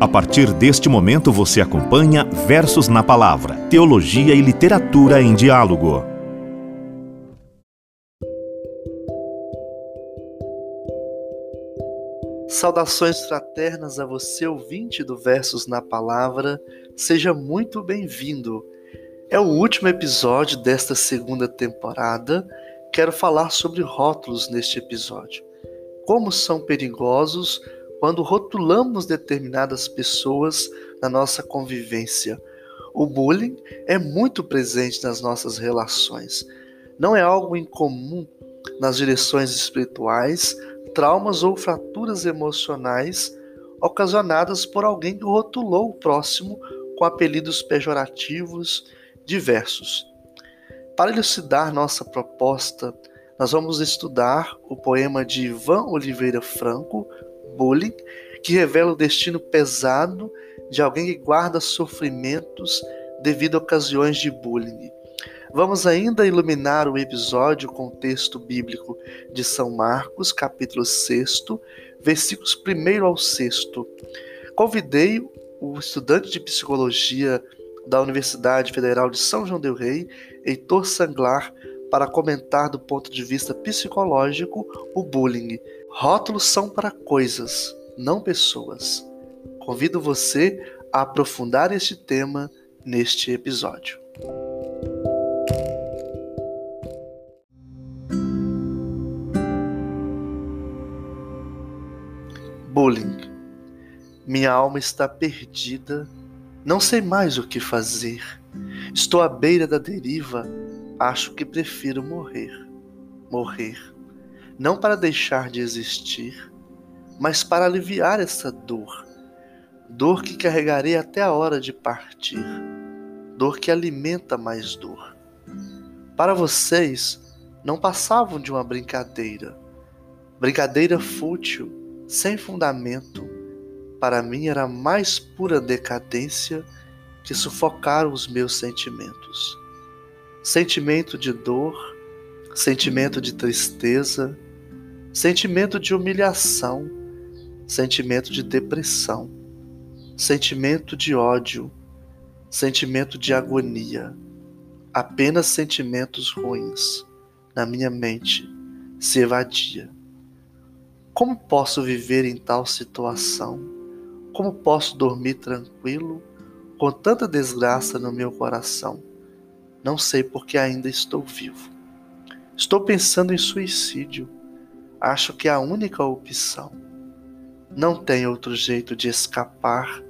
A partir deste momento você acompanha Versos na Palavra, Teologia e Literatura em Diálogo. Saudações fraternas a você, ouvinte do Versos na Palavra. Seja muito bem-vindo. É o último episódio desta segunda temporada. Quero falar sobre rótulos neste episódio. Como são perigosos quando rotulamos determinadas pessoas na nossa convivência. O bullying é muito presente nas nossas relações. Não é algo incomum nas direções espirituais, traumas ou fraturas emocionais ocasionadas por alguém que rotulou o próximo com apelidos pejorativos diversos. Para elucidar nossa proposta, nós vamos estudar o poema de Ivan Oliveira Franco, bullying, que revela o destino pesado de alguém que guarda sofrimentos devido a ocasiões de bullying. Vamos ainda iluminar o episódio com o texto bíblico de São Marcos, capítulo 6, versículos 1 ao 6. Convidei o estudante de psicologia da Universidade Federal de São João del Rei, Heitor Sanglar, para comentar do ponto de vista psicológico o bullying. Rótulos são para coisas, não pessoas. Convido você a aprofundar este tema neste episódio. Bullying. Minha alma está perdida, não sei mais o que fazer. Estou à beira da deriva, acho que prefiro morrer. Morrer não para deixar de existir, mas para aliviar essa dor, dor que carregarei até a hora de partir, dor que alimenta mais dor. Para vocês, não passavam de uma brincadeira, brincadeira fútil, sem fundamento. Para mim era mais pura decadência que sufocar os meus sentimentos. Sentimento de dor, sentimento de tristeza, sentimento de humilhação, sentimento de depressão, sentimento de ódio, sentimento de agonia, apenas sentimentos ruins na minha mente se evadia. Como posso viver em tal situação? Como posso dormir tranquilo com tanta desgraça no meu coração? Não sei porque ainda estou vivo. Estou pensando em suicídio acho que é a única opção. Não tem outro jeito de escapar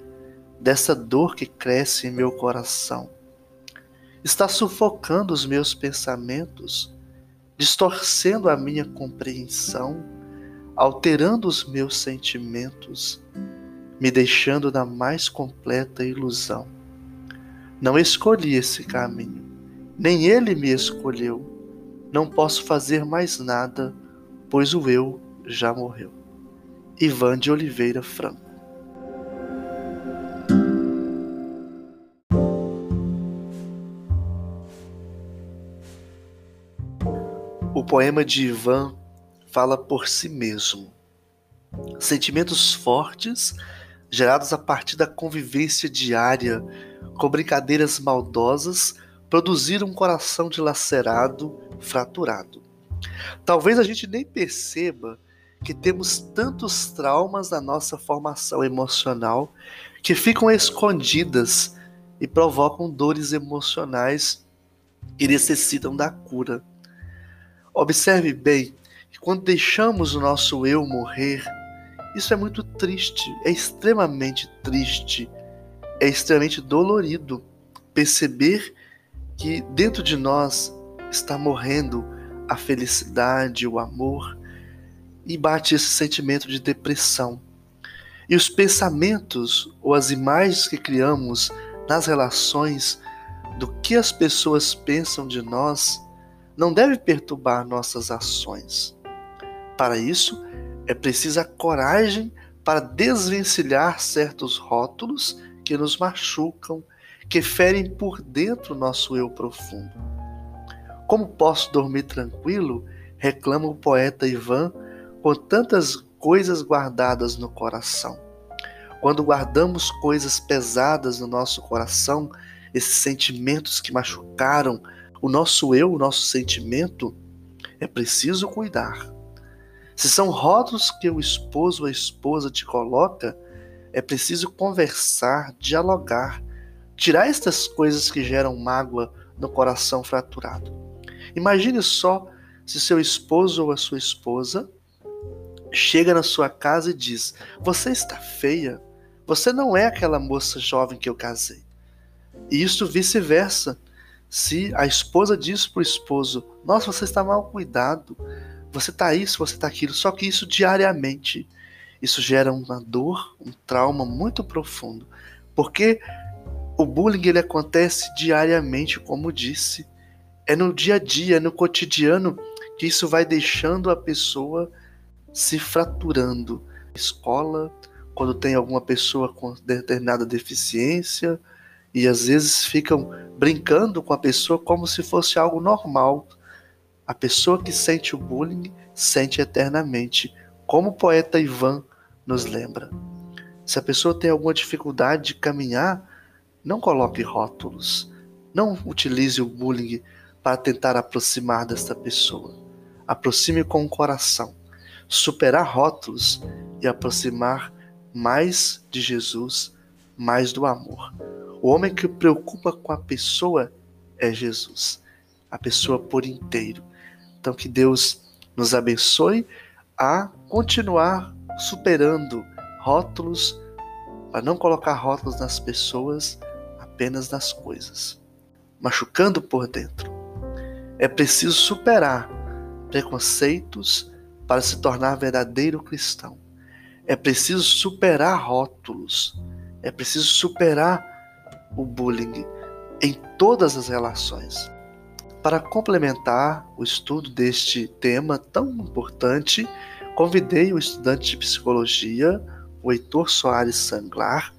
dessa dor que cresce em meu coração. Está sufocando os meus pensamentos, distorcendo a minha compreensão, alterando os meus sentimentos, me deixando na mais completa ilusão. Não escolhi esse caminho, nem ele me escolheu. Não posso fazer mais nada pois o eu já morreu. Ivan de Oliveira Franco. O poema de Ivan fala por si mesmo. Sentimentos fortes, gerados a partir da convivência diária com brincadeiras maldosas, produziram um coração dilacerado, fraturado. Talvez a gente nem perceba que temos tantos traumas na nossa formação emocional que ficam escondidas e provocam dores emocionais que necessitam da cura. Observe bem que quando deixamos o nosso eu morrer, isso é muito triste, é extremamente triste, é extremamente dolorido perceber que dentro de nós está morrendo a felicidade, o amor, e bate esse sentimento de depressão. E os pensamentos ou as imagens que criamos nas relações do que as pessoas pensam de nós não deve perturbar nossas ações. Para isso, é preciso a coragem para desvencilhar certos rótulos que nos machucam, que ferem por dentro nosso eu profundo. Como posso dormir tranquilo? reclama o poeta Ivan, com tantas coisas guardadas no coração. quando guardamos coisas pesadas no nosso coração, esses sentimentos que machucaram o nosso eu, o nosso sentimento, é preciso cuidar. Se são rótulos que o esposo ou a esposa te coloca, é preciso conversar, dialogar, tirar estas coisas que geram mágoa no coração fraturado. Imagine só se seu esposo ou a sua esposa chega na sua casa e diz: Você está feia, você não é aquela moça jovem que eu casei. E isso vice-versa. Se a esposa diz para o esposo: Nossa, você está mal cuidado, você está isso, você está aquilo, só que isso diariamente. Isso gera uma dor, um trauma muito profundo. Porque o bullying ele acontece diariamente, como disse. É no dia a dia, no cotidiano que isso vai deixando a pessoa se fraturando. Escola, quando tem alguma pessoa com determinada deficiência, e às vezes ficam brincando com a pessoa como se fosse algo normal. A pessoa que sente o bullying sente eternamente, como o poeta Ivan nos lembra. Se a pessoa tem alguma dificuldade de caminhar, não coloque rótulos. Não utilize o bullying para tentar aproximar desta pessoa. Aproxime com o coração. Superar rótulos e aproximar mais de Jesus, mais do amor. O homem que preocupa com a pessoa é Jesus, a pessoa por inteiro. Então que Deus nos abençoe a continuar superando rótulos, para não colocar rótulos nas pessoas, apenas nas coisas, machucando por dentro. É preciso superar preconceitos para se tornar verdadeiro cristão. É preciso superar rótulos. É preciso superar o bullying em todas as relações. Para complementar o estudo deste tema tão importante, convidei o estudante de psicologia, o Heitor Soares Sanglar,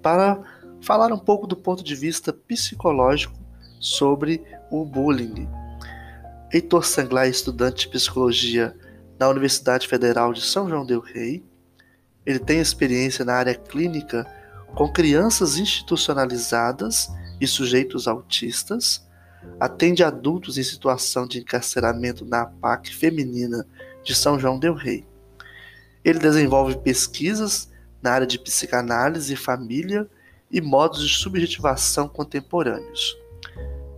para falar um pouco do ponto de vista psicológico sobre o bullying. Heitor Sanglar é estudante de psicologia na Universidade Federal de São João del Rei. Ele tem experiência na área clínica com crianças institucionalizadas e sujeitos autistas, atende adultos em situação de encarceramento na APAC feminina de São João del Rei. Ele desenvolve pesquisas na área de psicanálise e família e modos de subjetivação contemporâneos.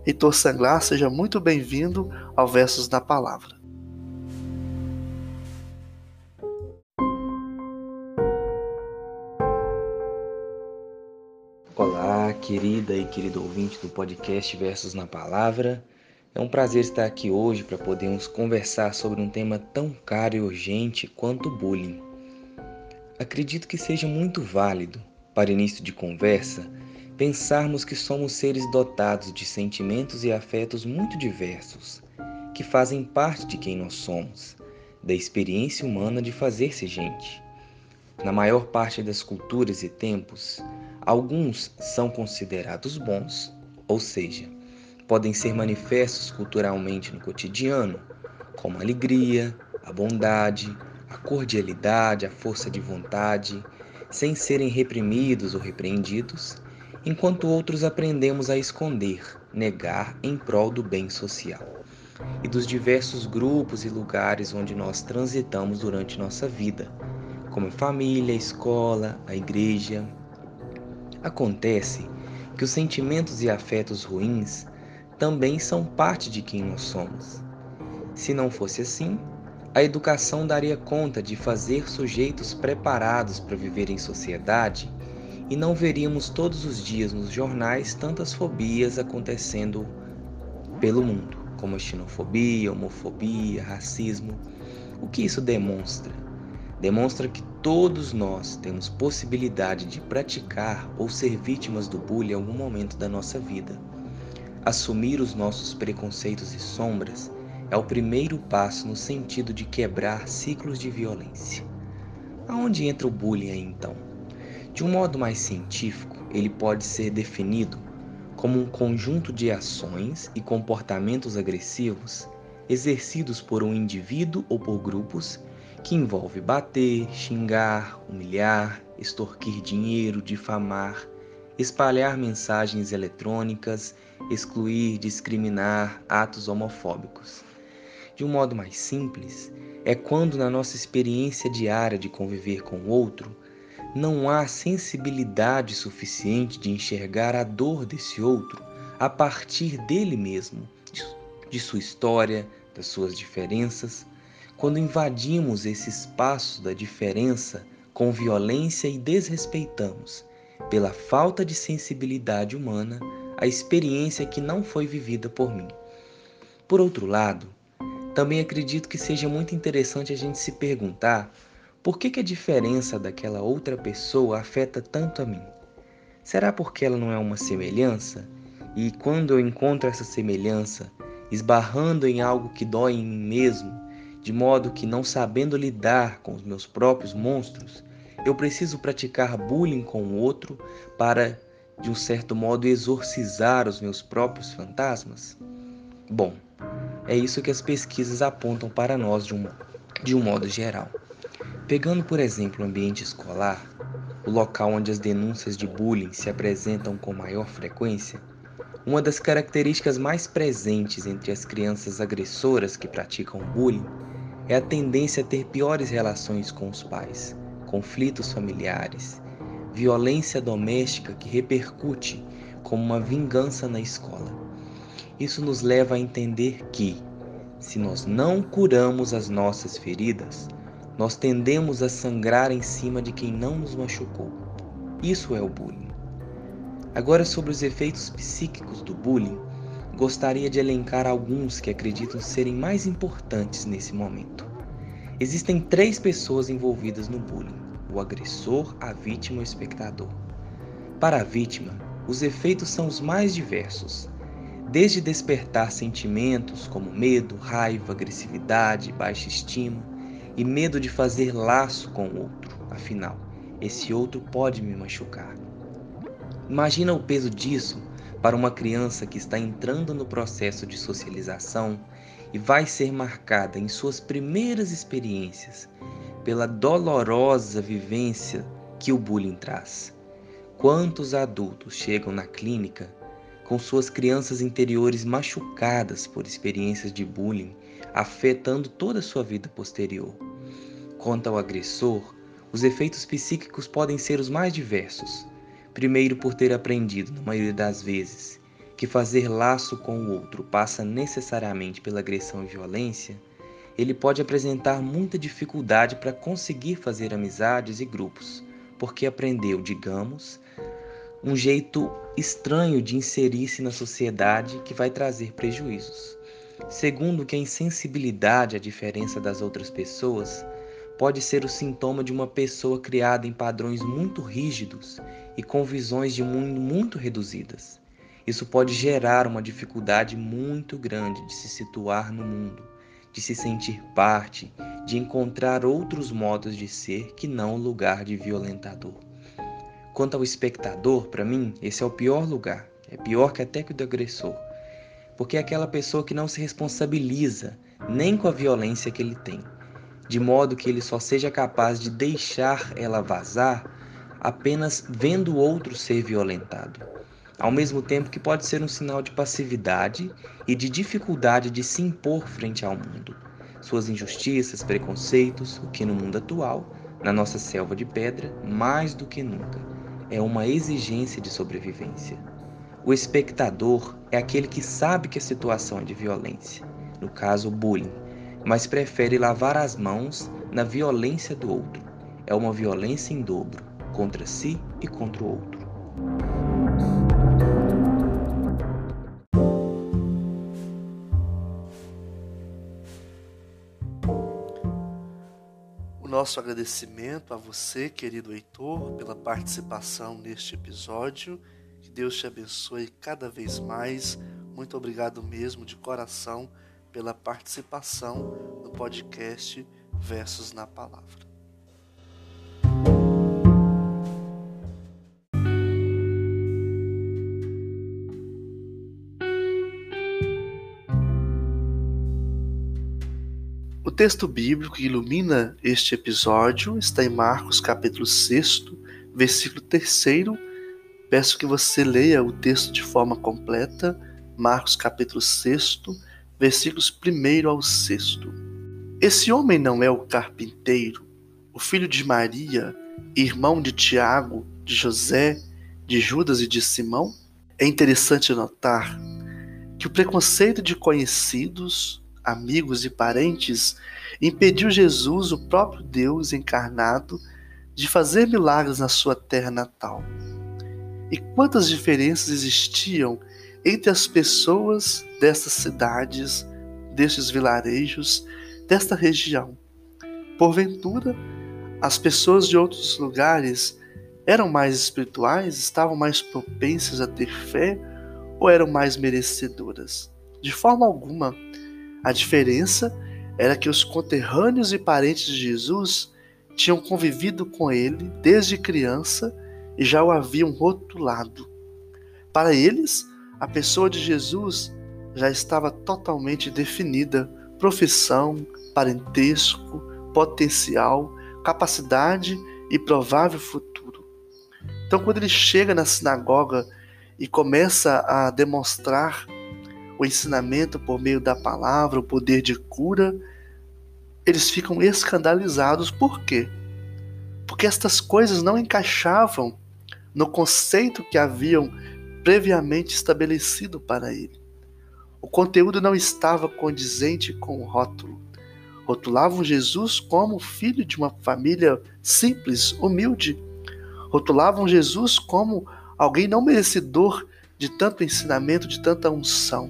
Heitor Sanglar, seja muito bem-vindo ao Versos da Palavra. querida e querido ouvinte do podcast Versos na Palavra. É um prazer estar aqui hoje para podermos conversar sobre um tema tão caro e urgente quanto o bullying. Acredito que seja muito válido, para início de conversa, pensarmos que somos seres dotados de sentimentos e afetos muito diversos, que fazem parte de quem nós somos, da experiência humana de fazer-se gente. Na maior parte das culturas e tempos, Alguns são considerados bons, ou seja, podem ser manifestos culturalmente no cotidiano, como a alegria, a bondade, a cordialidade, a força de vontade, sem serem reprimidos ou repreendidos, enquanto outros aprendemos a esconder, negar em prol do bem social e dos diversos grupos e lugares onde nós transitamos durante nossa vida, como a família, a escola, a igreja, Acontece que os sentimentos e afetos ruins também são parte de quem nós somos. Se não fosse assim, a educação daria conta de fazer sujeitos preparados para viver em sociedade e não veríamos todos os dias nos jornais tantas fobias acontecendo pelo mundo, como a xenofobia, homofobia, racismo. O que isso demonstra? demonstra que todos nós temos possibilidade de praticar ou ser vítimas do bullying em algum momento da nossa vida. Assumir os nossos preconceitos e sombras é o primeiro passo no sentido de quebrar ciclos de violência. Aonde entra o bullying aí então? De um modo mais científico, ele pode ser definido como um conjunto de ações e comportamentos agressivos exercidos por um indivíduo ou por grupos que envolve bater, xingar, humilhar, extorquir dinheiro, difamar, espalhar mensagens eletrônicas, excluir, discriminar, atos homofóbicos. De um modo mais simples, é quando na nossa experiência diária de conviver com o outro, não há sensibilidade suficiente de enxergar a dor desse outro a partir dele mesmo, de sua história, das suas diferenças. Quando invadimos esse espaço da diferença com violência e desrespeitamos, pela falta de sensibilidade humana, a experiência que não foi vivida por mim. Por outro lado, também acredito que seja muito interessante a gente se perguntar por que, que a diferença daquela outra pessoa afeta tanto a mim. Será porque ela não é uma semelhança? E quando eu encontro essa semelhança, esbarrando em algo que dói em mim mesmo, de modo que não sabendo lidar com os meus próprios monstros, eu preciso praticar bullying com o outro para, de um certo modo, exorcizar os meus próprios fantasmas? Bom, é isso que as pesquisas apontam para nós de um, de um modo geral. Pegando, por exemplo, o ambiente escolar, o local onde as denúncias de bullying se apresentam com maior frequência, uma das características mais presentes entre as crianças agressoras que praticam bullying é a tendência a ter piores relações com os pais, conflitos familiares, violência doméstica que repercute como uma vingança na escola. Isso nos leva a entender que, se nós não curamos as nossas feridas, nós tendemos a sangrar em cima de quem não nos machucou. Isso é o bullying. Agora, sobre os efeitos psíquicos do bullying, gostaria de elencar alguns que acredito serem mais importantes nesse momento. Existem três pessoas envolvidas no bullying: o agressor, a vítima e o espectador. Para a vítima, os efeitos são os mais diversos, desde despertar sentimentos como medo, raiva, agressividade, baixa estima e medo de fazer laço com o outro. Afinal, esse outro pode me machucar. Imagina o peso disso para uma criança que está entrando no processo de socialização e vai ser marcada em suas primeiras experiências pela dolorosa vivência que o bullying traz. Quantos adultos chegam na clínica com suas crianças interiores machucadas por experiências de bullying, afetando toda a sua vida posterior? Quanto ao agressor, os efeitos psíquicos podem ser os mais diversos Primeiro, por ter aprendido, na maioria das vezes, que fazer laço com o outro passa necessariamente pela agressão e violência, ele pode apresentar muita dificuldade para conseguir fazer amizades e grupos, porque aprendeu, digamos, um jeito estranho de inserir-se na sociedade que vai trazer prejuízos. Segundo, que a insensibilidade à diferença das outras pessoas pode ser o sintoma de uma pessoa criada em padrões muito rígidos e com visões de mundo muito reduzidas. Isso pode gerar uma dificuldade muito grande de se situar no mundo, de se sentir parte, de encontrar outros modos de ser que não o lugar de violentador. Quanto ao espectador, para mim, esse é o pior lugar. É pior que até que o do agressor. Porque é aquela pessoa que não se responsabiliza nem com a violência que ele tem de modo que ele só seja capaz de deixar ela vazar apenas vendo outro ser violentado. Ao mesmo tempo que pode ser um sinal de passividade e de dificuldade de se impor frente ao mundo. Suas injustiças, preconceitos, o que no mundo atual, na nossa selva de pedra, mais do que nunca, é uma exigência de sobrevivência. O espectador é aquele que sabe que a situação é de violência, no caso, bullying mas prefere lavar as mãos na violência do outro. É uma violência em dobro, contra si e contra o outro. O nosso agradecimento a você, querido Heitor, pela participação neste episódio. Que Deus te abençoe cada vez mais. Muito obrigado mesmo de coração pela participação no podcast Versos na Palavra. O texto bíblico que ilumina este episódio está em Marcos capítulo 6, versículo 3. Peço que você leia o texto de forma completa, Marcos capítulo 6, versículos 1 ao 6. Esse homem não é o carpinteiro, o filho de Maria, irmão de Tiago, de José, de Judas e de Simão? É interessante notar que o preconceito de conhecidos, amigos e parentes impediu Jesus, o próprio Deus encarnado, de fazer milagres na sua terra natal. E quantas diferenças existiam entre as pessoas destas cidades, destes vilarejos, desta região. Porventura, as pessoas de outros lugares eram mais espirituais, estavam mais propensas a ter fé ou eram mais merecedoras? De forma alguma. A diferença era que os conterrâneos e parentes de Jesus tinham convivido com ele desde criança e já o haviam rotulado. Para eles, a pessoa de Jesus já estava totalmente definida profissão, parentesco, potencial, capacidade e provável futuro. Então, quando ele chega na sinagoga e começa a demonstrar o ensinamento por meio da palavra, o poder de cura, eles ficam escandalizados. Por quê? Porque estas coisas não encaixavam no conceito que haviam previamente estabelecido para ele. O conteúdo não estava condizente com o rótulo. Rotulavam Jesus como filho de uma família simples, humilde. Rotulavam Jesus como alguém não merecedor de tanto ensinamento, de tanta unção.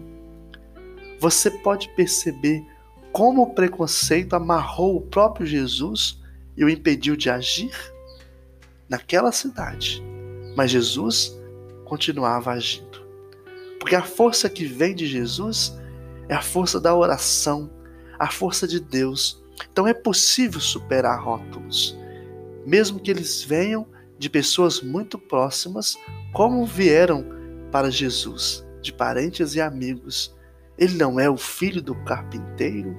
Você pode perceber como o preconceito amarrou o próprio Jesus e o impediu de agir naquela cidade. Mas Jesus continuava agindo. Porque a força que vem de Jesus é a força da oração, a força de Deus. Então é possível superar rótulos, mesmo que eles venham de pessoas muito próximas, como vieram para Jesus, de parentes e amigos. Ele não é o filho do carpinteiro?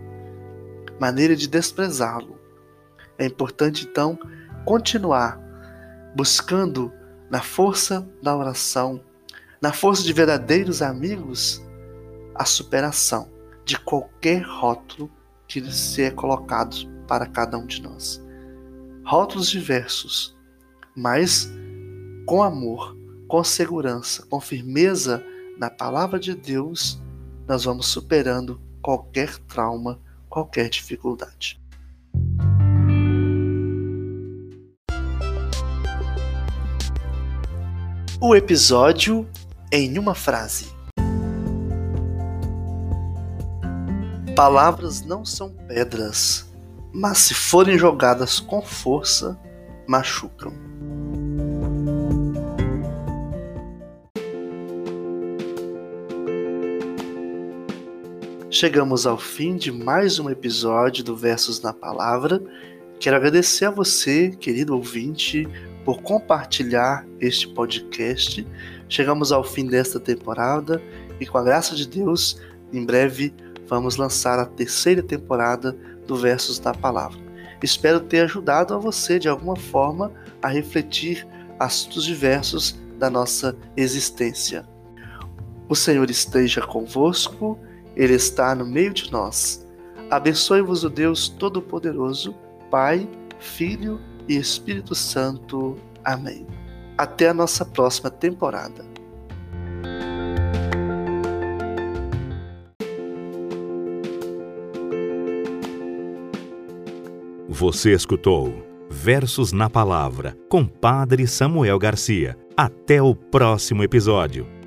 Maneira de desprezá-lo. É importante então continuar buscando na força da oração na força de verdadeiros amigos, a superação de qualquer rótulo que se é colocado para cada um de nós. Rótulos diversos, mas com amor, com segurança, com firmeza na palavra de Deus, nós vamos superando qualquer trauma, qualquer dificuldade. O episódio em uma frase. Palavras não são pedras, mas se forem jogadas com força, machucam. Chegamos ao fim de mais um episódio do Versos na Palavra. Quero agradecer a você, querido ouvinte, por compartilhar este podcast. Chegamos ao fim desta temporada e, com a graça de Deus, em breve vamos lançar a terceira temporada do Versos da Palavra. Espero ter ajudado a você de alguma forma a refletir assuntos diversos da nossa existência. O Senhor esteja convosco, Ele está no meio de nós. Abençoe-vos o Deus Todo-Poderoso, Pai, Filho e Espírito Santo. Amém. Até a nossa próxima temporada. Você escutou Versos na Palavra com Padre Samuel Garcia. Até o próximo episódio.